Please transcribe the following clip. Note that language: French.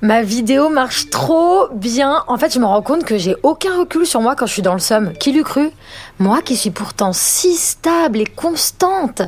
Ma vidéo marche trop bien. En fait, je me rends compte que j'ai aucun recul sur moi quand je suis dans le somme. Qui l'eût cru? Moi qui suis pourtant si stable et constante.